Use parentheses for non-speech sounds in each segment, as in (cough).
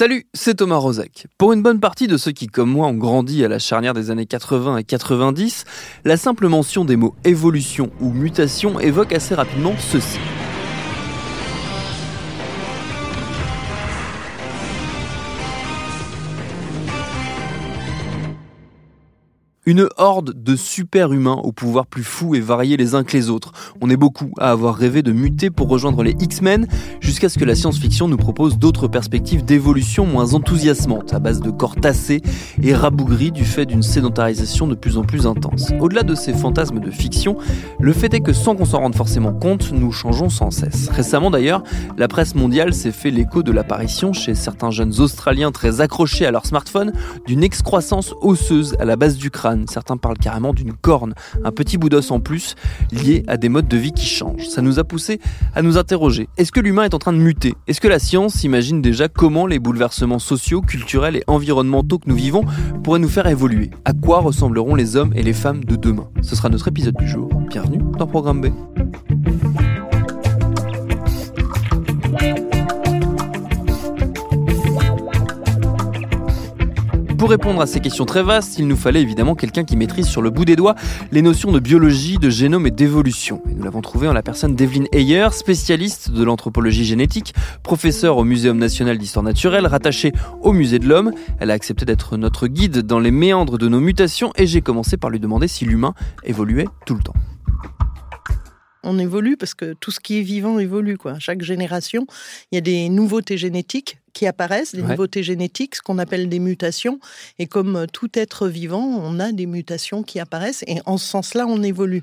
Salut, c'est Thomas Rozek. Pour une bonne partie de ceux qui, comme moi, ont grandi à la charnière des années 80 et 90, la simple mention des mots évolution ou mutation évoque assez rapidement ceci. Une horde de super-humains au pouvoir plus fou et varié les uns que les autres. On est beaucoup à avoir rêvé de muter pour rejoindre les X-Men, jusqu'à ce que la science-fiction nous propose d'autres perspectives d'évolution moins enthousiasmantes, à base de corps tassés et rabougris du fait d'une sédentarisation de plus en plus intense. Au-delà de ces fantasmes de fiction, le fait est que sans qu'on s'en rende forcément compte, nous changeons sans cesse. Récemment d'ailleurs, la presse mondiale s'est fait l'écho de l'apparition chez certains jeunes Australiens très accrochés à leur smartphone d'une excroissance osseuse à la base du crâne Certains parlent carrément d'une corne, un petit bout d'os en plus, lié à des modes de vie qui changent. Ça nous a poussé à nous interroger. Est-ce que l'humain est en train de muter? Est-ce que la science imagine déjà comment les bouleversements sociaux, culturels et environnementaux que nous vivons pourraient nous faire évoluer? À quoi ressembleront les hommes et les femmes de demain? Ce sera notre épisode du jour. Bienvenue dans Programme B. Pour répondre à ces questions très vastes, il nous fallait évidemment quelqu'un qui maîtrise sur le bout des doigts les notions de biologie, de génome et d'évolution. Nous l'avons trouvé en la personne d'Evelyn Heyer, spécialiste de l'anthropologie génétique, professeure au Muséum national d'histoire naturelle, rattachée au Musée de l'homme. Elle a accepté d'être notre guide dans les méandres de nos mutations et j'ai commencé par lui demander si l'humain évoluait tout le temps on évolue parce que tout ce qui est vivant évolue. Quoi. Chaque génération, il y a des nouveautés génétiques qui apparaissent, des nouveautés génétiques, ce qu'on appelle des mutations. Et comme tout être vivant, on a des mutations qui apparaissent et en ce sens-là, on évolue.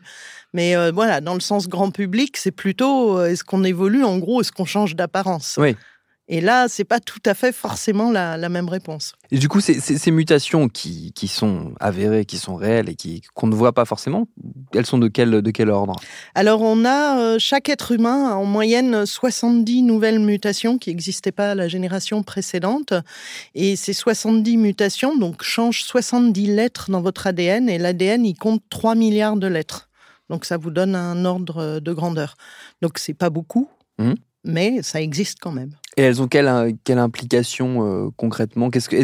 Mais euh, voilà, dans le sens grand public, c'est plutôt euh, est-ce qu'on évolue? En gros, est-ce qu'on change d'apparence? Oui. Et là, c'est pas tout à fait forcément la, même réponse. Et du coup, ces, ces, mutations qui, qui, sont avérées, qui sont réelles et qui qu'on ne voit pas forcément, elles sont de quel, de quel ordre? Alors, on a euh, chaque être humain en moyenne 70 nouvelles mutations qui n'existaient pas à la génération précédente. Et ces 70 mutations donc changent 70 lettres dans votre ADN et l'ADN il compte 3 milliards de lettres. Donc ça vous donne un ordre de grandeur. Donc c'est pas beaucoup. Mmh mais ça existe quand même. Et elles ont quelle, quelle implication euh, concrètement? Qu'est-ce que,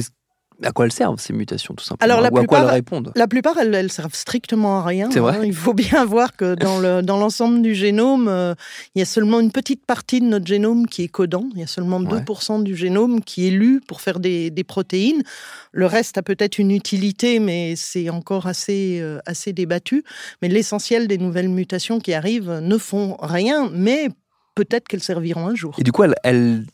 à quoi elles servent ces mutations tout simplement? Alors la Ou plupart, à quoi elles répondent? La plupart, elles, servent strictement à rien. C'est vrai. Hein. Il faut bien voir que dans, le, dans l'ensemble du génome, euh, il y a seulement une petite partie de notre génome qui est codant. Il y a seulement 2% du génome qui est lu pour faire des, des, protéines. Le reste a peut-être une utilité, mais c'est encore assez, euh, assez débattu. Mais l'essentiel des nouvelles mutations qui arrivent ne font rien, mais peut-être qu'elles serviront un jour. Et du coup, elles,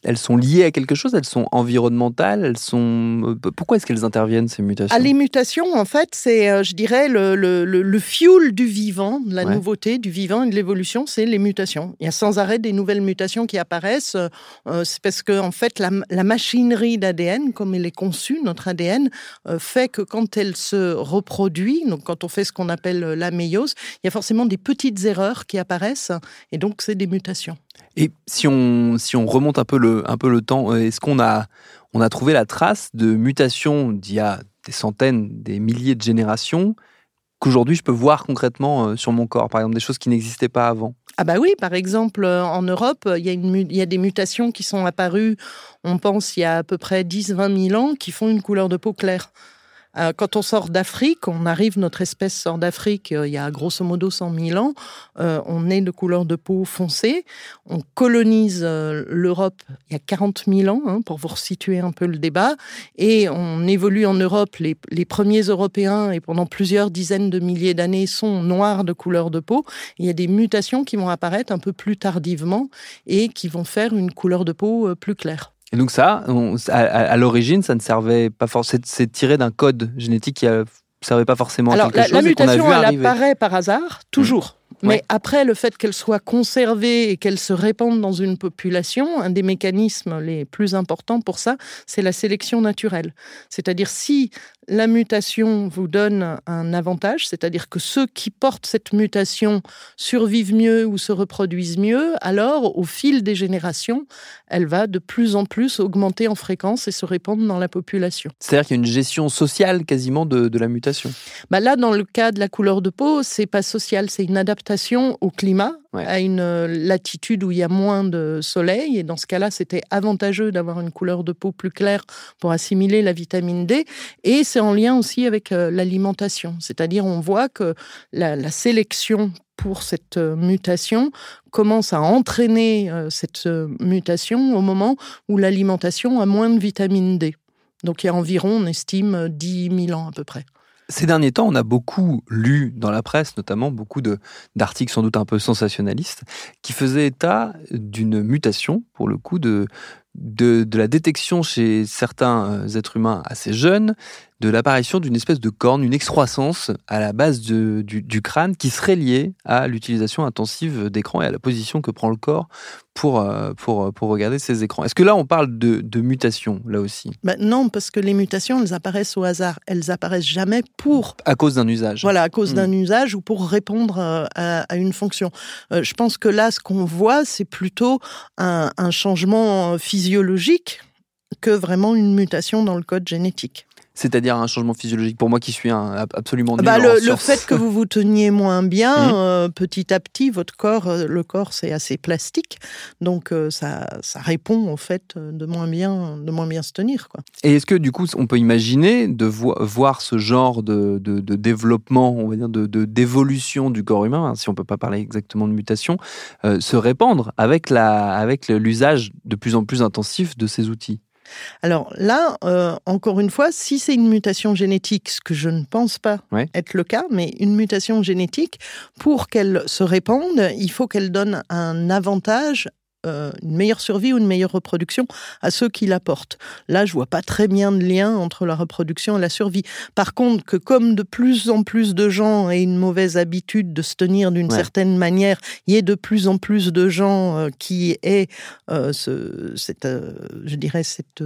elles, sont liées à quelque chose Elles sont environnementales Elles sont euh, Pourquoi est-ce qu'elles interviennent ces mutations? Ah, Les mutations, en fait, c'est, euh, je dirais, le, le, le, fuel du vivant, la nouveauté du vivant et de l'évolution, c'est les mutations. Il y a sans arrêt des nouvelles mutations qui apparaissent. Euh, c'est parce que, en fait, la, la machinerie d'ADN, comme elle est conçue, notre ADN, fait que quand elle se reproduit, donc quand on fait ce qu'on appelle la méiose, il y a forcément des petites erreurs qui apparaissent, et donc c'est des mutations. Et si on, si on remonte un peu le, un peu le temps, euh, est-ce qu'on a, on a trouvé la trace de mutations d'il y a des centaines, des milliers de générations qu'aujourd'hui je peux voir concrètement euh, sur mon corps, par exemple des choses qui n'existaient pas avant ah bah oui, par exemple, euh, en Europe, il y, a il y a des mutations qui sont apparues, on pense, il y a à peu près 10-20 000 ans, qui font une couleur de peau claire. Euh, quand on sort d'Afrique, on arrive, notre espèce sort d'Afrique euh, il y a grosso modo 100 000 ans, euh, on est de couleur de peau foncée, on colonise l'Europe il y a 40 000 ans, hein, pour vous resituer un peu le débat, et on évolue en Europe, les, les premiers Européens, et pendant plusieurs dizaines de milliers d'années, sont noirs de couleur de peau. Il y a des mutations qui vont apparaître un peu plus tardivement et qui vont faire une couleur de peau plus claire. Et donc ça, à, l'origine, ça ne servait pas forcément. C'est tiré d'un code génétique qui ne servait pas forcément à quelque la, chose. La mutation, elle apparaît par hasard, toujours. Mais après, le fait qu'elle soit conservée et qu'elle se répande dans une population, un des mécanismes les plus importants pour ça, c'est la sélection naturelle. C'est-à-dire si la mutation vous donne un avantage, c'est-à-dire que ceux qui portent cette mutation survivent mieux ou se reproduisent mieux, alors au fil des générations, elle va de plus en plus augmenter en fréquence et se répandre dans la population. C'est-à-dire qu'il y a une gestion sociale quasiment de, la mutation. Bah là, dans le cas de la couleur de peau, c'est pas social, c'est une adaptation adaptation au climat, Ouais. à une euh, latitude où il y a moins de soleil. Et dans ce cas-là, c'était avantageux d'avoir une couleur de peau plus claire pour assimiler la vitamine D. Et c'est en lien aussi avec euh, l'alimentation. C'est-à-dire, on voit que la, la sélection pour cette euh, mutation commence à entraîner cette mutation au moment où l'alimentation a moins de vitamine D. Donc il y a environ, on estime, euh, 10 000 ans à peu près. Ces derniers temps, on a beaucoup lu dans la presse, notamment beaucoup d'articles sans doute un peu sensationnalistes, qui faisaient état d'une mutation, pour le coup, de, de, de la détection chez certains euh, êtres humains assez jeunes, de l'apparition d'une espèce de corne, une excroissance à la base de- du, du crâne qui serait liée à l'utilisation intensive d'écrans et à la position que prend le corps pour, euh, pour, pour regarder ces écrans. Est-ce que là, on parle de, de mutation, là aussi, Ben non, parce que les mutations, elles apparaissent au hasard. Elles apparaissent jamais pour, à cause d'un usage voilà, à cause Mm. d'un usage ou pour répondre euh, à, à une fonction. Euh, je pense que là, ce qu'on voit, c'est plutôt un, un changement euh, physiologique que vraiment une mutation dans le code génétique. C'est-à-dire un changement physiologique pour moi qui suis un, ab- absolument nul Bah, en le, fait que vous vous teniez moins bien, (laughs) Mhm. euh, petit à petit, votre corps, euh, le corps, c'est assez plastique, donc euh, ça, ça répond au fait de moins bien, de moins bien se tenir, quoi. Et est-ce que du coup, on peut imaginer de vo- voir ce genre de, de- de développement, on va dire, de d'évolution du corps humain, hein, si on peut pas parler exactement de mutation, euh, se répandre avec la, avec l'usage de plus en plus intensif de ces outils? Alors là, euh, encore une fois, si c'est une mutation génétique, ce que je ne pense pas Ouais. être le cas, mais une mutation génétique, pour qu'elle se répande, il faut qu'elle donne un avantage. Euh, une meilleure survie ou une meilleure reproduction à ceux qui la portent. Là, je vois pas très bien de lien entre la reproduction et la survie. Par contre, que comme de plus en plus de gens aient une mauvaise habitude de se tenir d'une Ouais. certaine manière, il y ait de plus en plus de gens euh, qui aient euh, ce, cette, je dirais, cette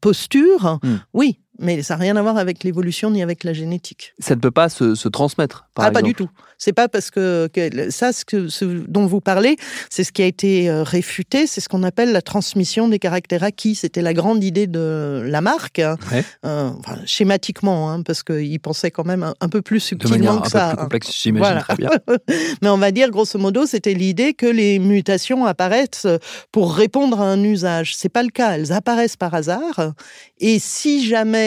posture, Hmm. oui, mais ça n'a rien à voir avec l'évolution ni avec la génétique. Ça ne peut pas se, se transmettre, par ah, exemple. pas du tout. C'est pas parce que, que ça, ce, que, ce dont vous parlez, c'est ce qui a été euh, réfuté, c'est ce qu'on appelle la transmission des caractères acquis. C'était la grande idée de Lamarck, hein, Ouais. euh, enfin, schématiquement, hein, parce qu'il pensait quand même un, un peu plus De subtilement un que peu ça. plus hein. complexe, j'imagine Voilà. très bien. (laughs) Mais on va dire, grosso modo, c'était l'idée que les mutations apparaissent pour répondre à un usage. C'est pas le cas. Elles apparaissent par hasard. Et si jamais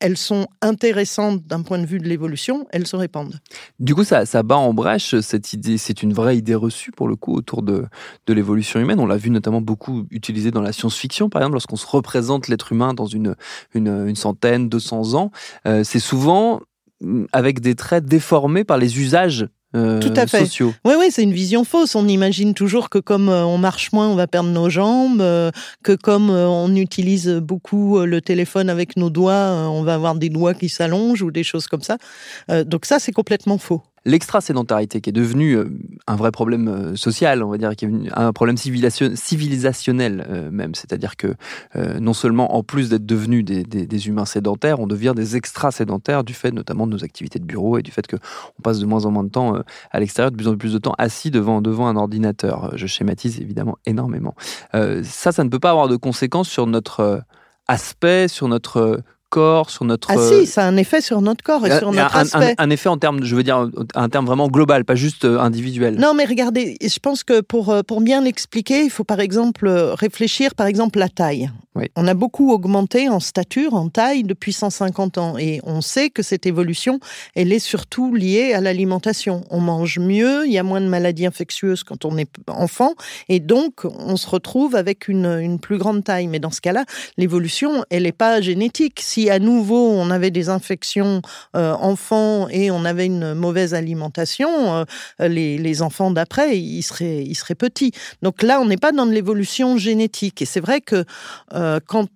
elles sont intéressantes d'un point de vue de l'évolution, elles se répandent. Du coup, ça, ça bat en brèche cette idée. C'est une vraie idée reçue pour le coup autour de, de l'évolution humaine. On l'a vu notamment beaucoup utilisé dans la science-fiction, par exemple, lorsqu'on se représente l'être humain dans une, une, une centaine, 200 ans. Euh, c'est souvent mm, avec des traits déformés par les usages euh, Tout à fait. sociaux. Oui, oui, c'est une vision fausse. On imagine toujours que comme euh, on marche moins, on va perdre nos jambes, euh, que comme euh, on utilise beaucoup le téléphone avec nos doigts, on va avoir des doigts qui s'allongent ou des choses comme ça. Donc ça, c'est complètement faux. L'extra-sédentarité, qui est devenue euh, un vrai problème euh, social, on va dire, qui est un problème civilisation- civilisationnel euh, même. C'est-à-dire que non seulement, en plus d'être devenus des, humains sédentaires, on devient des extra-sédentaires du fait notamment de nos activités de bureau et du fait qu'on passe de moins en moins de temps à l'extérieur, de plus en plus de temps assis devant, devant un ordinateur. Je schématise évidemment énormément. Ça, ça ne peut pas avoir de conséquences sur notre aspect, sur notre corps, sur notre... Ah euh, si, ça a un effet sur notre corps et un- sur notre un, aspect. un- un effet en termes, je veux dire, un terme vraiment global, pas juste euh, individuel. Non, mais regardez, je pense que pour, euh, pour bien l'expliquer, il faut par exemple euh, réfléchir, par exemple, la taille. Oui. On a beaucoup augmenté en stature, en taille, depuis 150 ans. Et on sait que cette évolution, elle est surtout liée à l'alimentation. On mange mieux, il y a moins de maladies infectieuses quand on est enfant. Et donc, on se retrouve avec une, une plus grande taille. Mais dans ce cas-là, l'évolution, elle n'est pas génétique. Si à nouveau, on avait des infections euh, enfants et on avait une mauvaise alimentation, euh, les, les enfants d'après, ils seraient, ils seraient petits. Donc là, on n'est pas dans de l'évolution génétique. Et c'est vrai que euh, quand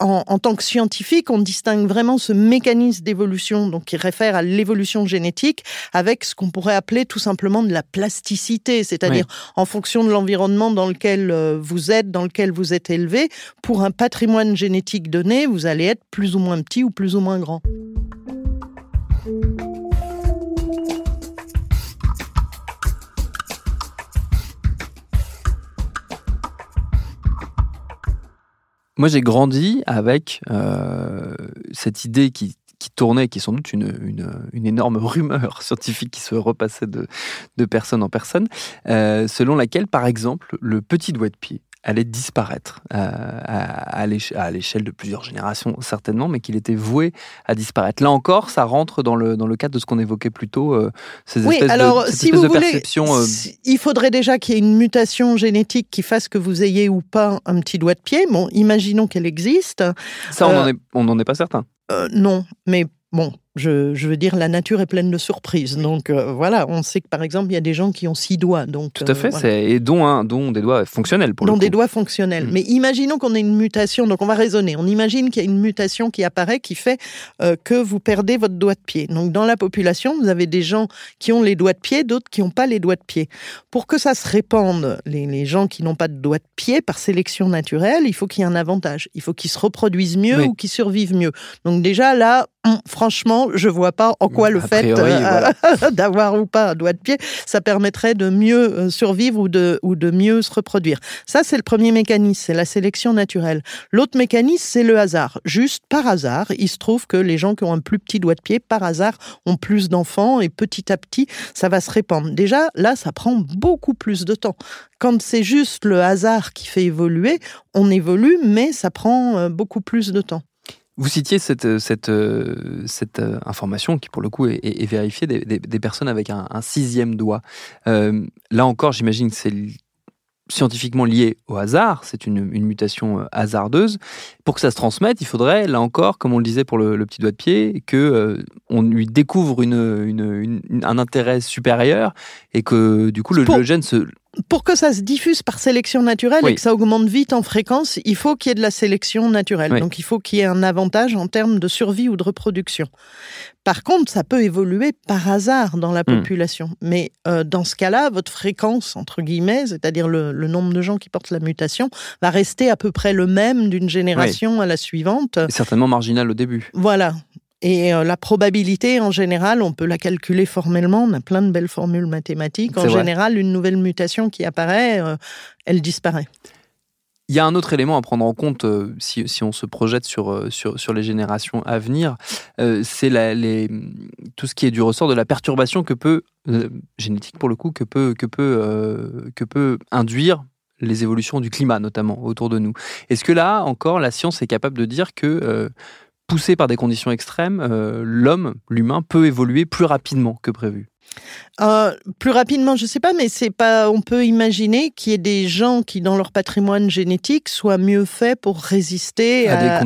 en, en, tant que scientifique, on distingue vraiment ce mécanisme d'évolution, donc qui réfère à l'évolution génétique, avec ce qu'on pourrait appeler tout simplement de la plasticité, c'est-à-dire oui. en fonction de l'environnement dans lequel euh, vous êtes, dans lequel vous êtes élevé, pour un patrimoine génétique donné, vous allez être plus ou moins petit ou plus ou moins grand. Moi, j'ai grandi avec euh, cette idée qui, qui, tournait, qui est sans doute une, une, énorme (laughs) rumeur scientifique qui se repassait de, de personne en personne, euh, selon laquelle, par exemple, le petit doigt de pied allait disparaître euh, à, à l'échelle de plusieurs générations certainement, mais qu'il était voué à disparaître. Là encore, ça rentre dans le, dans le cadre de ce qu'on évoquait plus tôt, euh, ces oui, espèces alors, de, si vous voulez, il faudrait déjà qu'il y ait une mutation génétique qui fasse que vous ayez ou pas un petit doigt de pied. Bon, imaginons qu'elle existe. Ça, on n'en est, est pas certain. non, mais bon, je, veux dire, la nature est pleine de surprises. Donc euh, voilà, on sait que par exemple, il y a des gens qui ont six doigts. Donc, Tout à fait, euh, et dont, un, dont des doigts fonctionnels pour dont le des doigts fonctionnels. Mm. Mais imaginons qu'on ait une mutation, donc on va raisonner. On imagine qu'il y a une mutation qui apparaît qui fait euh, que vous perdez votre doigt de pied. Donc dans la population, vous avez des gens qui ont les doigts de pied, d'autres qui n'ont pas les doigts de pied. Pour que ça se répande, les, gens qui n'ont pas de doigts de pied, par sélection naturelle, il faut qu'il y ait un avantage. Il faut qu'ils se reproduisent mieux ou qu'ils survivent mieux. Donc déjà là, hum, franchement, je vois pas en quoi le fait euh, (laughs) d'avoir ou pas un doigt de pied, ça permettrait de mieux euh, survivre ou de, ou de mieux se reproduire. Ça, c'est le premier mécanisme, c'est la sélection naturelle. L'autre mécanisme, c'est le hasard. Juste par hasard, il se trouve que les gens qui ont un plus petit doigt de pied, par hasard, ont plus d'enfants et petit à petit, ça va se répandre. Déjà, là, ça prend beaucoup plus de temps. Quand c'est juste le hasard qui fait évoluer, on évolue, mais ça prend euh, beaucoup plus de temps. Vous citiez cette, euh, cette, euh, cette euh, information qui, pour le coup, est, vérifiée des, des, personnes avec un, sixième doigt. là encore, j'imagine que c'est scientifiquement lié au hasard, c'est une, une, mutation hasardeuse. Pour que ça se transmette, il faudrait, là encore, comme on le disait pour le, petit doigt de pied, que on lui découvre une, une, un intérêt supérieur et que du coup le, le gène se pour que ça se diffuse par sélection naturelle et que ça augmente vite en fréquence, il faut qu'il y ait de la sélection naturelle. Donc il faut qu'il y ait un avantage en termes de survie ou de reproduction. Par contre, ça peut évoluer par hasard dans la hmm. population. Mais euh, dans ce cas-là, votre fréquence, entre guillemets, c'est-à-dire le, nombre de gens qui portent la mutation, va rester à peu près le même d'une génération à la suivante. certainement marginal au début. Voilà. Et euh, la probabilité, en général, on peut la calculer formellement. On a plein de belles formules mathématiques. En général, une nouvelle mutation qui apparaît, euh, elle disparaît. Il y a un autre élément à prendre en compte euh, si, si, on se projette sur, sur, sur les générations à venir, c'est tout ce qui est du ressort de la perturbation que peut, génétique pour le coup, que peut, que peut, que peut induire les évolutions du climat notamment autour de nous. Est-ce que là encore la science est capable de dire que poussé par des conditions extrêmes, euh, l'homme, l'humain, peut évoluer plus rapidement que prévu euh, plus rapidement, je ne sais pas, mais c'est pas. On peut imaginer qu'il y ait des gens qui, dans leur patrimoine génétique, soient mieux faits pour résister à,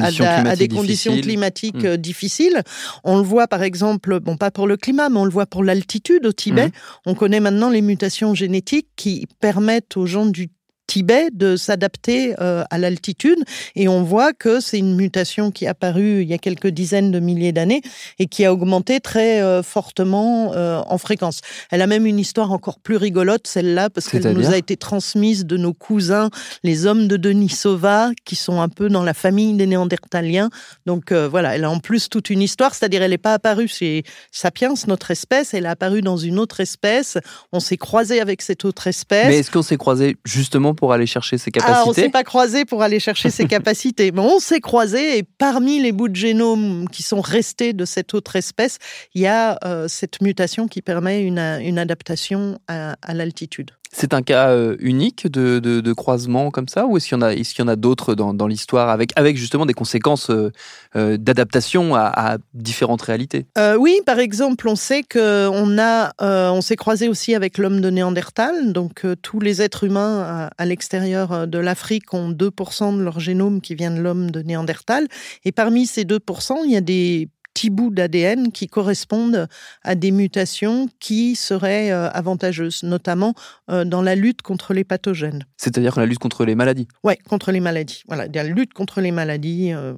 des conditions, climatiques, difficiles. On le voit, par exemple, bon, pas pour le climat, mais on le voit pour l'altitude au Tibet. Hmm. On connaît maintenant les mutations génétiques qui permettent aux gens du Tibet de s'adapter euh, à l'altitude. Et on voit que c'est une mutation qui est apparue il y a quelques dizaines de milliers d'années et qui a augmenté très euh, fortement euh, en fréquence. Elle a même une histoire encore plus rigolote, celle-là, parce qu'elle nous a été transmise de nos cousins, les hommes de Denisova, qui sont un peu dans la famille des Néandertaliens. Donc voilà, elle a en plus toute une histoire, c'est-à-dire elle n'est pas apparue chez Sapiens, notre espèce, elle est apparue dans une autre espèce. On s'est croisé avec cette autre espèce. Mais est-ce qu'on s'est croisé justement pour aller chercher ses capacités ah, On ne s'est pas croisé pour aller chercher ses (laughs) capacités, mais on s'est croisé et parmi les bouts de génome qui sont restés de cette autre espèce, il y a euh, cette mutation qui permet une, une adaptation à, à l'altitude. C'est un cas euh, unique de, de, croisement comme ça ou est-ce qu'il y en a, est-ce qu'il y en a d'autres dans, dans l'histoire avec, avec justement des conséquences euh, euh, d'adaptation à, différentes réalités? Oui, par exemple, on sait qu'on a, on s'est croisé aussi avec l'homme de Néandertal. Donc tous les êtres humains à, à l'extérieur de l'Afrique ont 2% de leur génome qui vient de l'homme de Néandertal. Et parmi ces 2%, il y a des petits bouts d'ADN qui correspondent à des mutations qui seraient euh, avantageuses, notamment euh, dans la lutte contre les pathogènes. C'est-à-dire la lutte contre les maladies Oui, contre les maladies. Voilà, la lutte contre les maladies euh,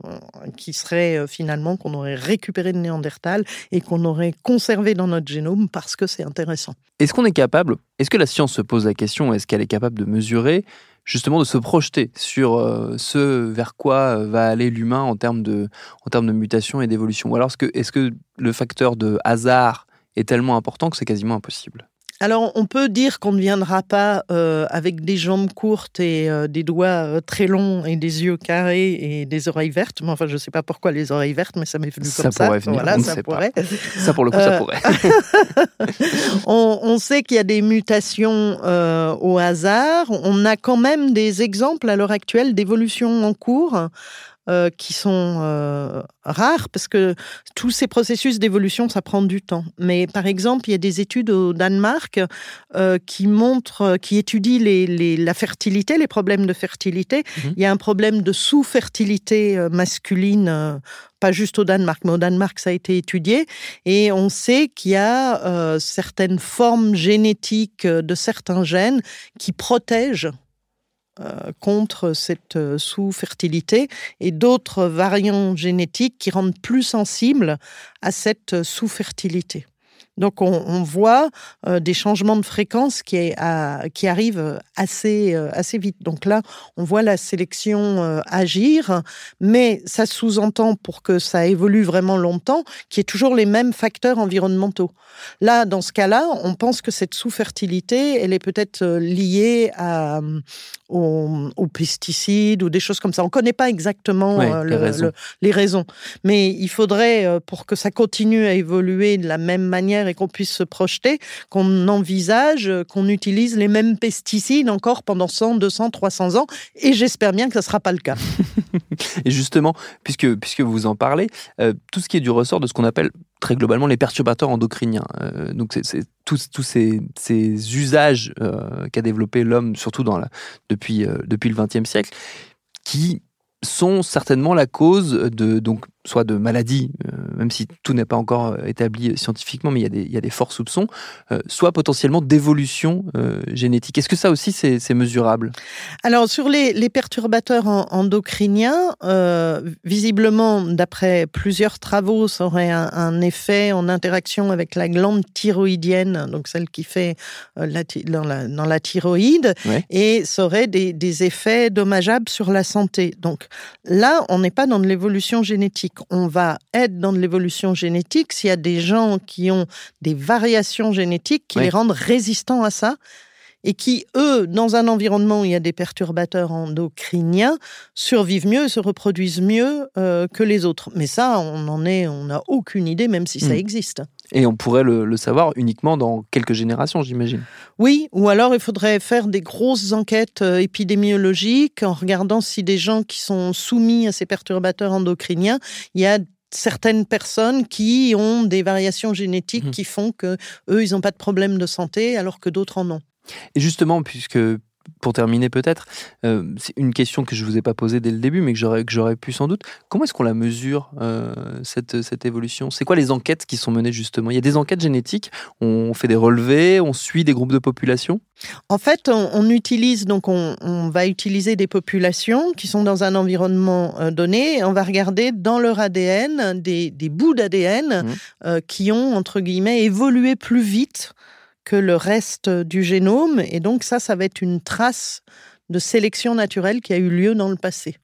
qui serait finalement qu'on aurait récupéré de Néandertal et qu'on aurait conservé dans notre génome parce que c'est intéressant. Est-ce qu'on est capable, est-ce que la science se pose la question, est-ce qu'elle est capable de mesurer justement de se projeter sur euh, ce vers quoi euh, va aller l'humain en termes de, mutation et d'évolution. Ou alors est-ce que, est -ce que le facteur de hasard est tellement important que c'est quasiment impossible? Alors, on peut dire qu'on ne viendra pas euh, avec des jambes courtes et euh, des doigts euh, très longs et des yeux carrés et des oreilles vertes. Mais enfin, je ne sais pas pourquoi les oreilles vertes, mais ça m'est venu comme ça. Venir, voilà, ça pourrait. Ça, pour le coup, ça pourrait. (laughs) on, on, sait qu'il y a des mutations au hasard. On a quand même des exemples à l'heure actuelle d'évolutions en cours. Euh, qui sont euh, rares parce que tous ces processus d'évolution, ça prend du temps. Mais par exemple, il y a des études au Danemark euh, qui montrent, qui étudient les, les, la fertilité, les problèmes de fertilité. Mmh. Il y a un problème de sous-fertilité masculine pas juste au Danemark, mais au Danemark, ça a été étudié. Et on sait qu'il y a euh, certaines formes génétiques de certains gènes qui protègent contre cette euh, sous-fertilité et d'autres variants génétiques qui rendent plus sensibles à cette euh, sous-fertilité. Donc on, voit euh, des changements de fréquence qui, qui arrivent assez, euh, assez vite. Donc là, on voit la sélection euh, agir, mais ça sous-entend pour que ça évolue vraiment longtemps qu'il y ait toujours les mêmes facteurs environnementaux. Là, dans ce cas-là, on pense que cette sous-fertilité, elle est peut-être liée à, aux, pesticides ou des choses comme ça. On ne connaît pas exactement les, raisons. les raisons, mais il faudrait, pour que ça continue à évoluer de la même manière, et qu'on puisse se projeter, qu'on envisage qu'on utilise les mêmes pesticides encore pendant 100, 200, 300 ans. Et j'espère bien que ce ne sera pas le cas. (laughs) et justement, puisque, puisque vous en parlez, euh, tout ce qui est du ressort de ce qu'on appelle très globalement les perturbateurs endocriniens. Euh, donc c'est tous, tous ces, usages euh, qu'a développé l'homme, surtout depuis, depuis le XXe siècle, qui sont certainement la cause de donc soit de maladies, euh, même si tout n'est pas encore euh, établi scientifiquement, mais il y a des, il y a des forts soupçons, euh, soit potentiellement d'évolution génétique. Est-ce que ça aussi c'est mesurable? Alors sur les, les perturbateurs endocriniens, visiblement, d'après plusieurs travaux, ça aurait un, effet en interaction avec la glande thyroïdienne, donc celle qui fait la, dans, la, dans la thyroïde, et ça aurait des, des effets dommageables sur la santé. Donc là, on n'est pas dans de l'évolution génétique on va être dans de l'évolution génétique s'il y a des gens qui ont des variations génétiques qui les rendent résistants à ça et qui, eux, dans un environnement où il y a des perturbateurs endocriniens, survivent mieux, se reproduisent mieux euh, que les autres. Mais ça, on en est, on n'a aucune idée, même si ça hmm. existe. Et on pourrait le, savoir uniquement dans quelques générations, j'imagine. Oui, ou alors il faudrait faire des grosses enquêtes euh, épidémiologiques en regardant si des gens qui sont soumis à ces perturbateurs endocriniens, il y a certaines personnes qui ont des variations génétiques mmh. qui font que eux ils n'ont pas de problème de santé alors que d'autres en ont. Et justement, puisque pour terminer peut-être, euh, c'est une question que je ne vous ai pas posée dès le début, mais que j'aurais, que j'aurais pu sans doute. Comment est-ce qu'on la mesure, euh, cette, cette évolution? C'est quoi les enquêtes qui sont menées justement? Il y a des enquêtes génétiques, on fait des relevés, on suit des groupes de population? En fait, on, utilise, donc on, on, va utiliser des populations qui sont dans un environnement euh, donné, et on va regarder dans leur ADN des, des bouts d'ADN mmh. qui ont, entre guillemets, évolué plus vite que le reste du génome. Et donc ça, ça va être une trace de sélection naturelle qui a eu lieu dans le passé.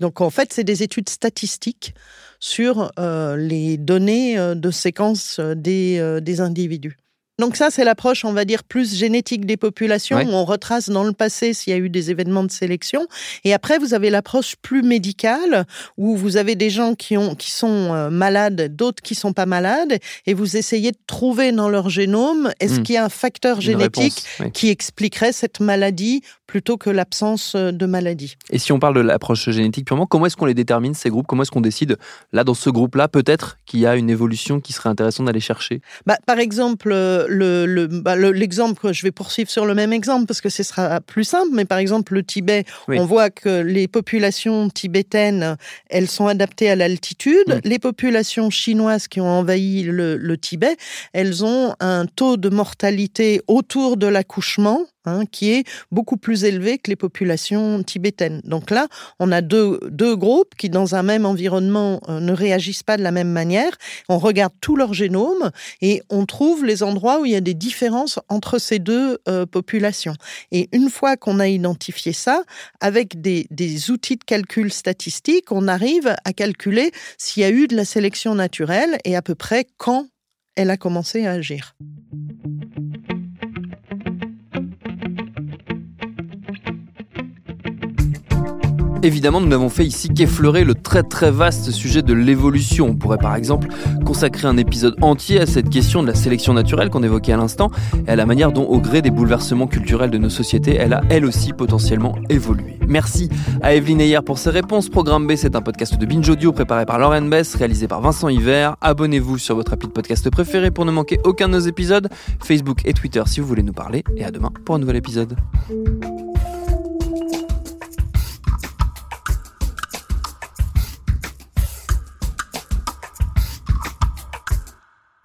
Donc en fait, c'est des études statistiques sur euh, les données euh, de séquence euh, des, des individus. Donc ça, c'est l'approche, on va dire, plus génétique des populations, où on retrace dans le passé s'il y a eu des événements de sélection. Et après, vous avez l'approche plus médicale, où vous avez des gens qui, ont, qui sont euh, malades, d'autres qui sont pas malades, et vous essayez de trouver dans leur génome, est-ce hmm. qu'il y a un facteur génétique qui expliquerait cette maladie plutôt que l'absence euh, de maladie? Et si on parle de l'approche génétique purement, comment est-ce qu'on les détermine, ces groupes? Comment est-ce qu'on décide, là, dans ce groupe-là, peut-être qu'il y a une évolution qui serait intéressante d'aller chercher? Bah, Par exemple, bah, l'exemple, le, je vais poursuivre sur le même exemple parce que ce sera plus simple, mais par exemple, le Tibet, on voit que les populations tibétaines, elles sont adaptées à l'altitude. Les populations chinoises qui ont envahi le, le Tibet, elles ont un taux de mortalité autour de l'accouchement Hein, qui est beaucoup plus élevé que les populations tibétaines. Donc là, on a deux, deux groupes qui, dans un même environnement, euh, ne réagissent pas de la même manière. On regarde tout leur génome et on trouve les endroits où il y a des différences entre ces deux euh, populations. Et une fois qu'on a identifié ça, avec des, des outils de calcul statistique, on arrive à calculer s'il y a eu de la sélection naturelle et à peu près quand elle a commencé à agir. Évidemment, nous n'avons fait ici qu'effleurer le très très vaste sujet de l'évolution. On pourrait par exemple consacrer un épisode entier à cette question de la sélection naturelle qu'on évoquait à l'instant et à la manière dont, au gré des bouleversements culturels de nos sociétés, elle a elle aussi potentiellement évolué. Merci à Evelyne Ayer pour ses réponses. Programme B, c'est un podcast de Binge Audio préparé par Lauren Bess, réalisé par Vincent Hiver. Abonnez-vous sur votre appli de podcast préféré pour ne manquer aucun de nos épisodes. Facebook et Twitter si vous voulez nous parler. Et à demain pour un nouvel épisode.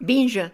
Binge